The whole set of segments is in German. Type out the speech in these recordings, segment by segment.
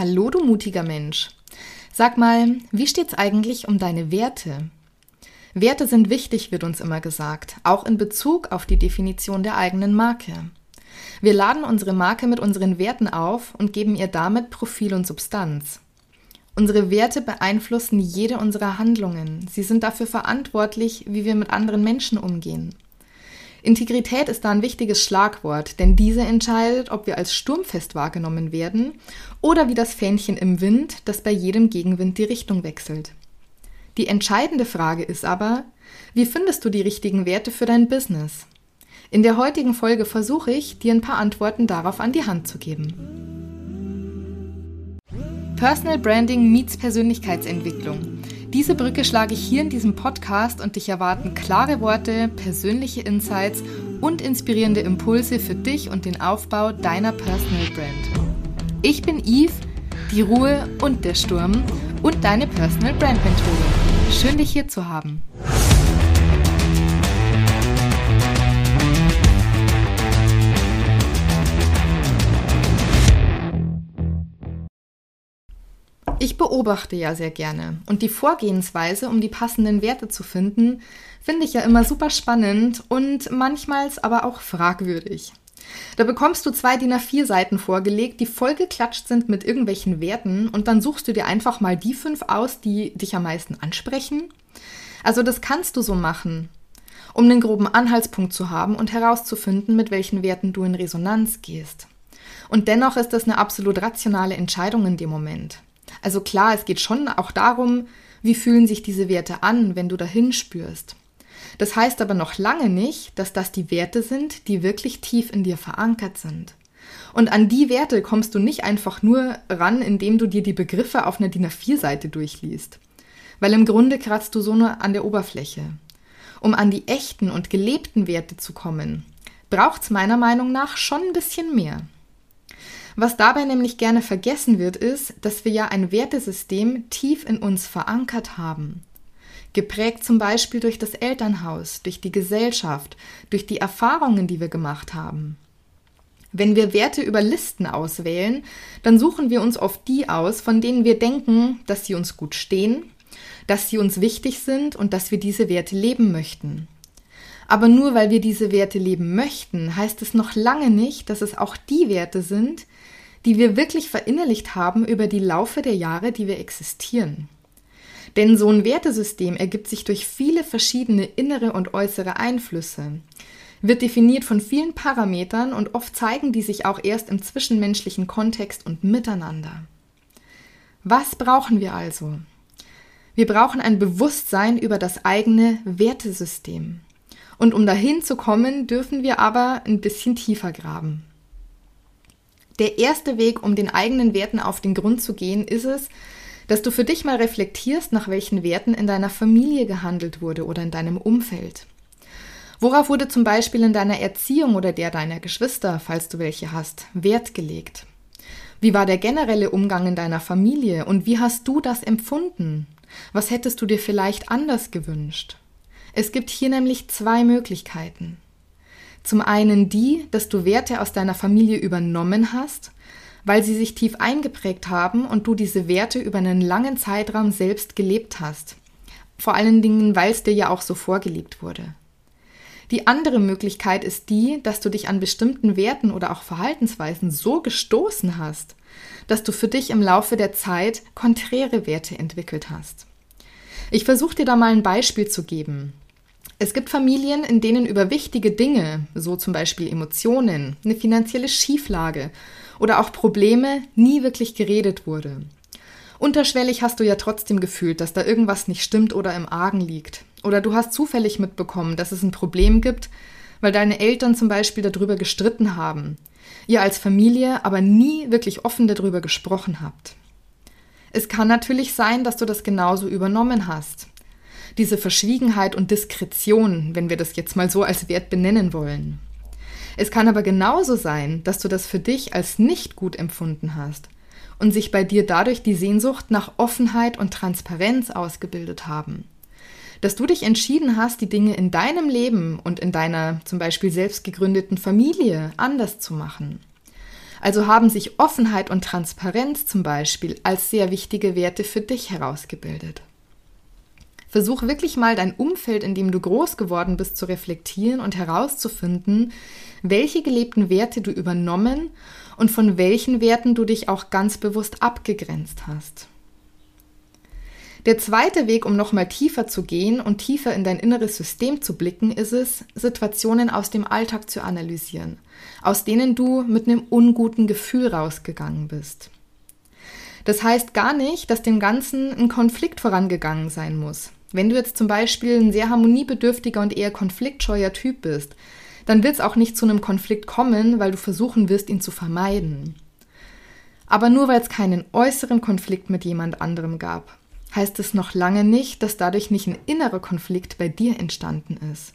Hallo, du mutiger Mensch. Sag mal, wie steht's eigentlich um deine Werte? Werte sind wichtig, wird uns immer gesagt, auch in Bezug auf die Definition der eigenen Marke. Wir laden unsere Marke mit unseren Werten auf und geben ihr damit Profil und Substanz. Unsere Werte beeinflussen jede unserer Handlungen. Sie sind dafür verantwortlich, wie wir mit anderen Menschen umgehen. Integrität ist da ein wichtiges Schlagwort, denn diese entscheidet, ob wir als sturmfest wahrgenommen werden oder wie das Fähnchen im Wind, das bei jedem Gegenwind die Richtung wechselt. Die entscheidende Frage ist aber, wie findest du die richtigen Werte für dein Business? In der heutigen Folge versuche ich, dir ein paar Antworten darauf an die Hand zu geben. Personal Branding meets Persönlichkeitsentwicklung. Diese Brücke schlage ich hier in diesem Podcast und dich erwarten klare Worte, persönliche Insights und inspirierende Impulse für dich und den Aufbau deiner Personal Brand. Ich bin Yves, die Ruhe und der Sturm und deine Personal Brand Mentorin. Schön dich hier zu haben. Ich beobachte ja sehr gerne und die Vorgehensweise, um die passenden Werte zu finden, finde ich ja immer super spannend und manchmal aber auch fragwürdig. Da bekommst du zwei DIN A4 Seiten vorgelegt, die vollgeklatscht sind mit irgendwelchen Werten und dann suchst du dir einfach mal die fünf aus, die dich am meisten ansprechen. Also das kannst du so machen, um einen groben Anhaltspunkt zu haben und herauszufinden, mit welchen Werten du in Resonanz gehst. Und dennoch ist das eine absolut rationale Entscheidung in dem Moment. Also klar, es geht schon auch darum, wie fühlen sich diese Werte an, wenn du dahin spürst. Das heißt aber noch lange nicht, dass das die Werte sind, die wirklich tief in dir verankert sind. Und an die Werte kommst du nicht einfach nur ran, indem du dir die Begriffe auf einer DIN A4-Seite durchliest. Weil im Grunde kratzt du so nur an der Oberfläche. Um an die echten und gelebten Werte zu kommen, braucht's meiner Meinung nach schon ein bisschen mehr. Was dabei nämlich gerne vergessen wird, ist, dass wir ja ein Wertesystem tief in uns verankert haben. Geprägt zum Beispiel durch das Elternhaus, durch die Gesellschaft, durch die Erfahrungen, die wir gemacht haben. Wenn wir Werte über Listen auswählen, dann suchen wir uns oft die aus, von denen wir denken, dass sie uns gut stehen, dass sie uns wichtig sind und dass wir diese Werte leben möchten. Aber nur weil wir diese Werte leben möchten, heißt es noch lange nicht, dass es auch die Werte sind, die wir wirklich verinnerlicht haben über die Laufe der Jahre, die wir existieren. Denn so ein Wertesystem ergibt sich durch viele verschiedene innere und äußere Einflüsse, wird definiert von vielen Parametern und oft zeigen die sich auch erst im zwischenmenschlichen Kontext und miteinander. Was brauchen wir also? Wir brauchen ein Bewusstsein über das eigene Wertesystem. Und um dahin zu kommen, dürfen wir aber ein bisschen tiefer graben. Der erste Weg, um den eigenen Werten auf den Grund zu gehen, ist es, dass du für dich mal reflektierst, nach welchen Werten in deiner Familie gehandelt wurde oder in deinem Umfeld. Worauf wurde zum Beispiel in deiner Erziehung oder der deiner Geschwister, falls du welche hast, Wert gelegt? Wie war der generelle Umgang in deiner Familie und wie hast du das empfunden? Was hättest du dir vielleicht anders gewünscht? Es gibt hier nämlich zwei Möglichkeiten. Zum einen die, dass du Werte aus deiner Familie übernommen hast, weil sie sich tief eingeprägt haben und du diese Werte über einen langen Zeitraum selbst gelebt hast. Vor allen Dingen, weil es dir ja auch so vorgelebt wurde. Die andere Möglichkeit ist die, dass du dich an bestimmten Werten oder auch Verhaltensweisen so gestoßen hast, dass du für dich im Laufe der Zeit konträre Werte entwickelt hast. Ich versuche dir da mal ein Beispiel zu geben. Es gibt Familien, in denen über wichtige Dinge, so zum Beispiel Emotionen, eine finanzielle Schieflage oder auch Probleme, nie wirklich geredet wurde. Unterschwellig hast du ja trotzdem gefühlt, dass da irgendwas nicht stimmt oder im Argen liegt. Oder du hast zufällig mitbekommen, dass es ein Problem gibt, weil deine Eltern zum Beispiel darüber gestritten haben, ihr als Familie aber nie wirklich offen darüber gesprochen habt. Es kann natürlich sein, dass du das genauso übernommen hast, diese Verschwiegenheit und Diskretion, wenn wir das jetzt mal so als Wert benennen wollen. Es kann aber genauso sein, dass du das für dich als nicht gut empfunden hast und sich bei dir dadurch die Sehnsucht nach Offenheit und Transparenz ausgebildet haben. Dass du dich entschieden hast, die Dinge in deinem Leben und in deiner zum Beispiel selbst gegründeten Familie anders zu machen. Also haben sich Offenheit und Transparenz zum Beispiel als sehr wichtige Werte für dich herausgebildet. Versuch wirklich mal dein Umfeld, in dem du groß geworden bist, zu reflektieren und herauszufinden, welche gelebten Werte du übernommen und von welchen Werten du dich auch ganz bewusst abgegrenzt hast. Der zweite Weg, um nochmal tiefer zu gehen und tiefer in dein inneres System zu blicken, ist es, Situationen aus dem Alltag zu analysieren, aus denen du mit einem unguten Gefühl rausgegangen bist. Das heißt gar nicht, dass dem Ganzen ein Konflikt vorangegangen sein muss. Wenn du jetzt zum Beispiel ein sehr harmoniebedürftiger und eher konfliktscheuer Typ bist, dann wird es auch nicht zu einem Konflikt kommen, weil du versuchen wirst, ihn zu vermeiden. Aber nur weil es keinen äußeren Konflikt mit jemand anderem gab, heißt es noch lange nicht, dass dadurch nicht ein innerer Konflikt bei dir entstanden ist.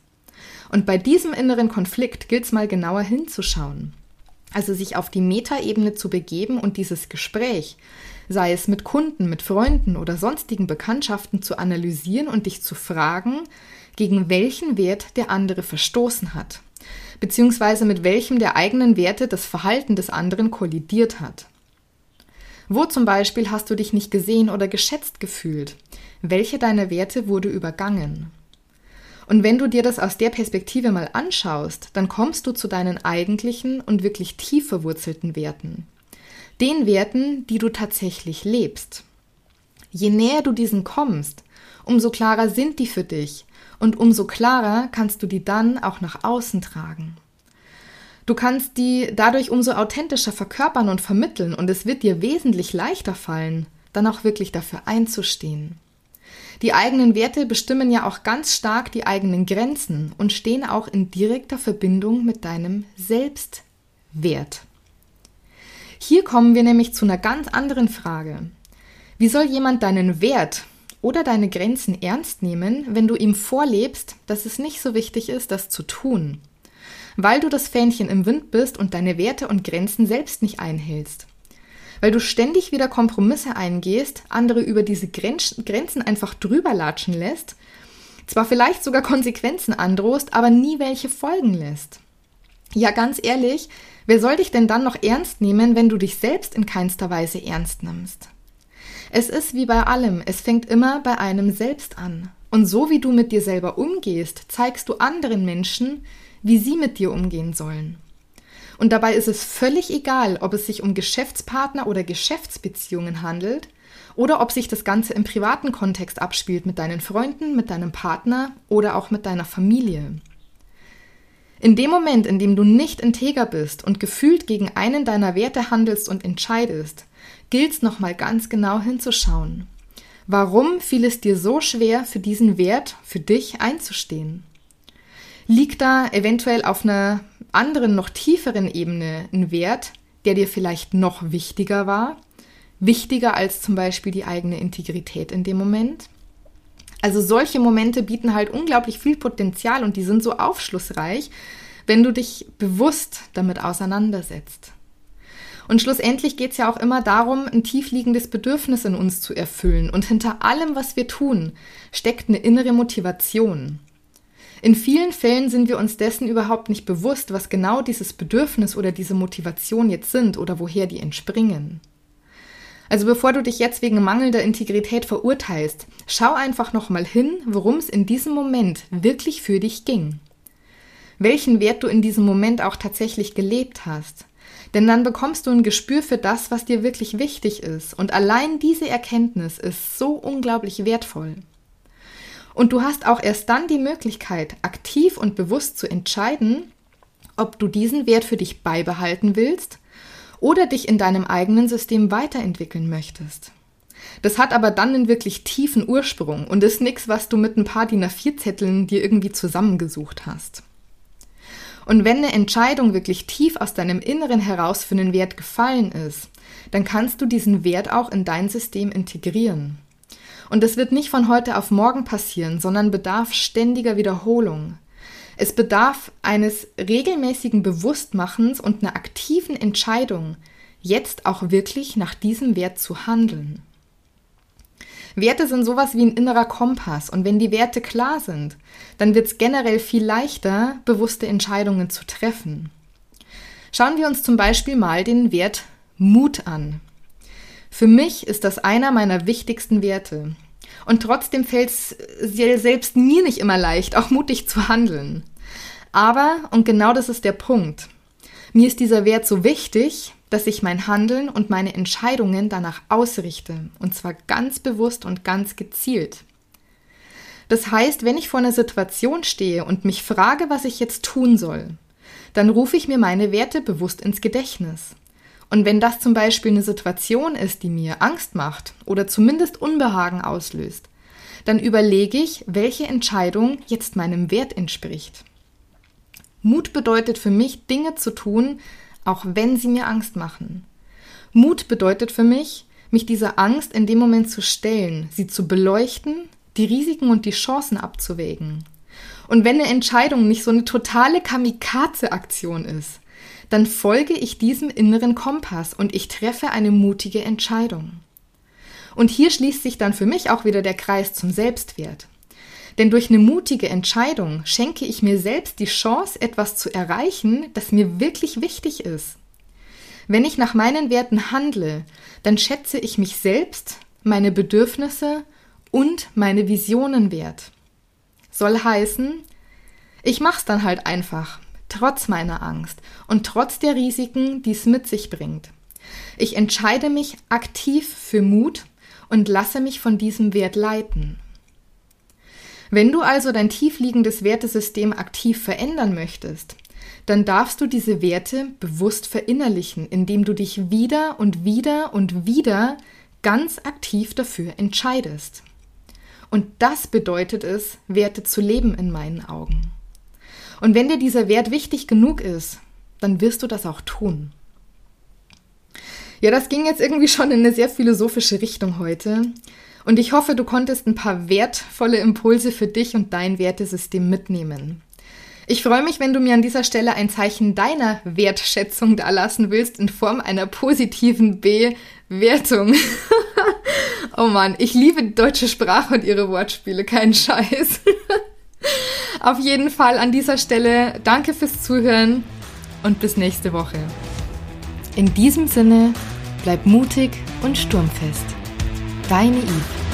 Und bei diesem inneren Konflikt gilt es mal genauer hinzuschauen. Also sich auf die Metaebene zu begeben und dieses Gespräch, sei es mit Kunden, mit Freunden oder sonstigen Bekanntschaften zu analysieren und dich zu fragen, gegen welchen Wert der andere verstoßen hat, beziehungsweise mit welchem der eigenen Werte das Verhalten des anderen kollidiert hat. Wo zum Beispiel hast du dich nicht gesehen oder geschätzt gefühlt? Welche deiner Werte wurde übergangen? Und wenn du dir das aus der Perspektive mal anschaust, dann kommst du zu deinen eigentlichen und wirklich tief verwurzelten Werten. Den Werten, die du tatsächlich lebst. Je näher du diesen kommst, umso klarer sind die für dich und umso klarer kannst du die dann auch nach außen tragen. Du kannst die dadurch umso authentischer verkörpern und vermitteln und es wird dir wesentlich leichter fallen, dann auch wirklich dafür einzustehen. Die eigenen Werte bestimmen ja auch ganz stark die eigenen Grenzen und stehen auch in direkter Verbindung mit deinem Selbstwert. Hier kommen wir nämlich zu einer ganz anderen Frage. Wie soll jemand deinen Wert oder deine Grenzen ernst nehmen, wenn du ihm vorlebst, dass es nicht so wichtig ist, das zu tun? weil du das Fähnchen im Wind bist und deine Werte und Grenzen selbst nicht einhältst. Weil du ständig wieder Kompromisse eingehst, andere über diese Grenzen einfach drüber latschen lässt, zwar vielleicht sogar Konsequenzen androhst, aber nie welche folgen lässt. Ja, ganz ehrlich, wer soll dich denn dann noch ernst nehmen, wenn du dich selbst in keinster Weise ernst nimmst? Es ist wie bei allem, es fängt immer bei einem selbst an. Und so wie du mit dir selber umgehst, zeigst du anderen Menschen, wie sie mit dir umgehen sollen. Und dabei ist es völlig egal, ob es sich um Geschäftspartner oder Geschäftsbeziehungen handelt oder ob sich das Ganze im privaten Kontext abspielt mit deinen Freunden, mit deinem Partner oder auch mit deiner Familie. In dem Moment, in dem du nicht integer bist und gefühlt gegen einen deiner Werte handelst und entscheidest, gilt es nochmal ganz genau hinzuschauen. Warum fiel es dir so schwer, für diesen Wert für dich einzustehen? liegt da eventuell auf einer anderen, noch tieferen Ebene ein Wert, der dir vielleicht noch wichtiger war, wichtiger als zum Beispiel die eigene Integrität in dem Moment. Also solche Momente bieten halt unglaublich viel Potenzial und die sind so aufschlussreich, wenn du dich bewusst damit auseinandersetzt. Und schlussendlich geht es ja auch immer darum, ein tiefliegendes Bedürfnis in uns zu erfüllen. Und hinter allem, was wir tun, steckt eine innere Motivation. In vielen Fällen sind wir uns dessen überhaupt nicht bewusst, was genau dieses Bedürfnis oder diese Motivation jetzt sind oder woher die entspringen. Also bevor du dich jetzt wegen mangelnder Integrität verurteilst, schau einfach nochmal hin, worum es in diesem Moment wirklich für dich ging. Welchen Wert du in diesem Moment auch tatsächlich gelebt hast. Denn dann bekommst du ein Gespür für das, was dir wirklich wichtig ist. Und allein diese Erkenntnis ist so unglaublich wertvoll. Und du hast auch erst dann die Möglichkeit, aktiv und bewusst zu entscheiden, ob du diesen Wert für dich beibehalten willst oder dich in deinem eigenen System weiterentwickeln möchtest. Das hat aber dann einen wirklich tiefen Ursprung und ist nichts, was du mit ein paar DIN A4-Zetteln dir irgendwie zusammengesucht hast. Und wenn eine Entscheidung wirklich tief aus deinem Inneren heraus für einen Wert gefallen ist, dann kannst du diesen Wert auch in dein System integrieren. Und es wird nicht von heute auf morgen passieren, sondern bedarf ständiger Wiederholung. Es bedarf eines regelmäßigen Bewusstmachens und einer aktiven Entscheidung, jetzt auch wirklich nach diesem Wert zu handeln. Werte sind sowas wie ein innerer Kompass und wenn die Werte klar sind, dann wird es generell viel leichter, bewusste Entscheidungen zu treffen. Schauen wir uns zum Beispiel mal den Wert Mut an. Für mich ist das einer meiner wichtigsten Werte. Und trotzdem fällt es selbst mir nicht immer leicht, auch mutig zu handeln. Aber, und genau das ist der Punkt, mir ist dieser Wert so wichtig, dass ich mein Handeln und meine Entscheidungen danach ausrichte. Und zwar ganz bewusst und ganz gezielt. Das heißt, wenn ich vor einer Situation stehe und mich frage, was ich jetzt tun soll, dann rufe ich mir meine Werte bewusst ins Gedächtnis. Und wenn das zum Beispiel eine Situation ist, die mir Angst macht oder zumindest Unbehagen auslöst, dann überlege ich, welche Entscheidung jetzt meinem Wert entspricht. Mut bedeutet für mich, Dinge zu tun, auch wenn sie mir Angst machen. Mut bedeutet für mich, mich dieser Angst in dem Moment zu stellen, sie zu beleuchten, die Risiken und die Chancen abzuwägen. Und wenn eine Entscheidung nicht so eine totale Kamikaze-Aktion ist, dann folge ich diesem inneren Kompass und ich treffe eine mutige Entscheidung. Und hier schließt sich dann für mich auch wieder der Kreis zum Selbstwert. Denn durch eine mutige Entscheidung schenke ich mir selbst die Chance, etwas zu erreichen, das mir wirklich wichtig ist. Wenn ich nach meinen Werten handle, dann schätze ich mich selbst, meine Bedürfnisse und meine Visionen wert. Soll heißen, ich mach's dann halt einfach, trotz meiner Angst und trotz der Risiken, die es mit sich bringt. Ich entscheide mich aktiv für Mut und lasse mich von diesem Wert leiten. Wenn du also dein tiefliegendes Wertesystem aktiv verändern möchtest, dann darfst du diese Werte bewusst verinnerlichen, indem du dich wieder und wieder und wieder ganz aktiv dafür entscheidest. Und das bedeutet es, Werte zu leben in meinen Augen. Und wenn dir dieser Wert wichtig genug ist, dann wirst du das auch tun. Ja, das ging jetzt irgendwie schon in eine sehr philosophische Richtung heute. Und ich hoffe, du konntest ein paar wertvolle Impulse für dich und dein Wertesystem mitnehmen. Ich freue mich, wenn du mir an dieser Stelle ein Zeichen deiner Wertschätzung dalassen willst in Form einer positiven Bewertung. oh Mann, ich liebe die deutsche Sprache und ihre Wortspiele, kein Scheiß. Auf jeden Fall an dieser Stelle danke fürs Zuhören und bis nächste Woche. In diesem Sinne, bleib mutig und sturmfest. Deine Yves.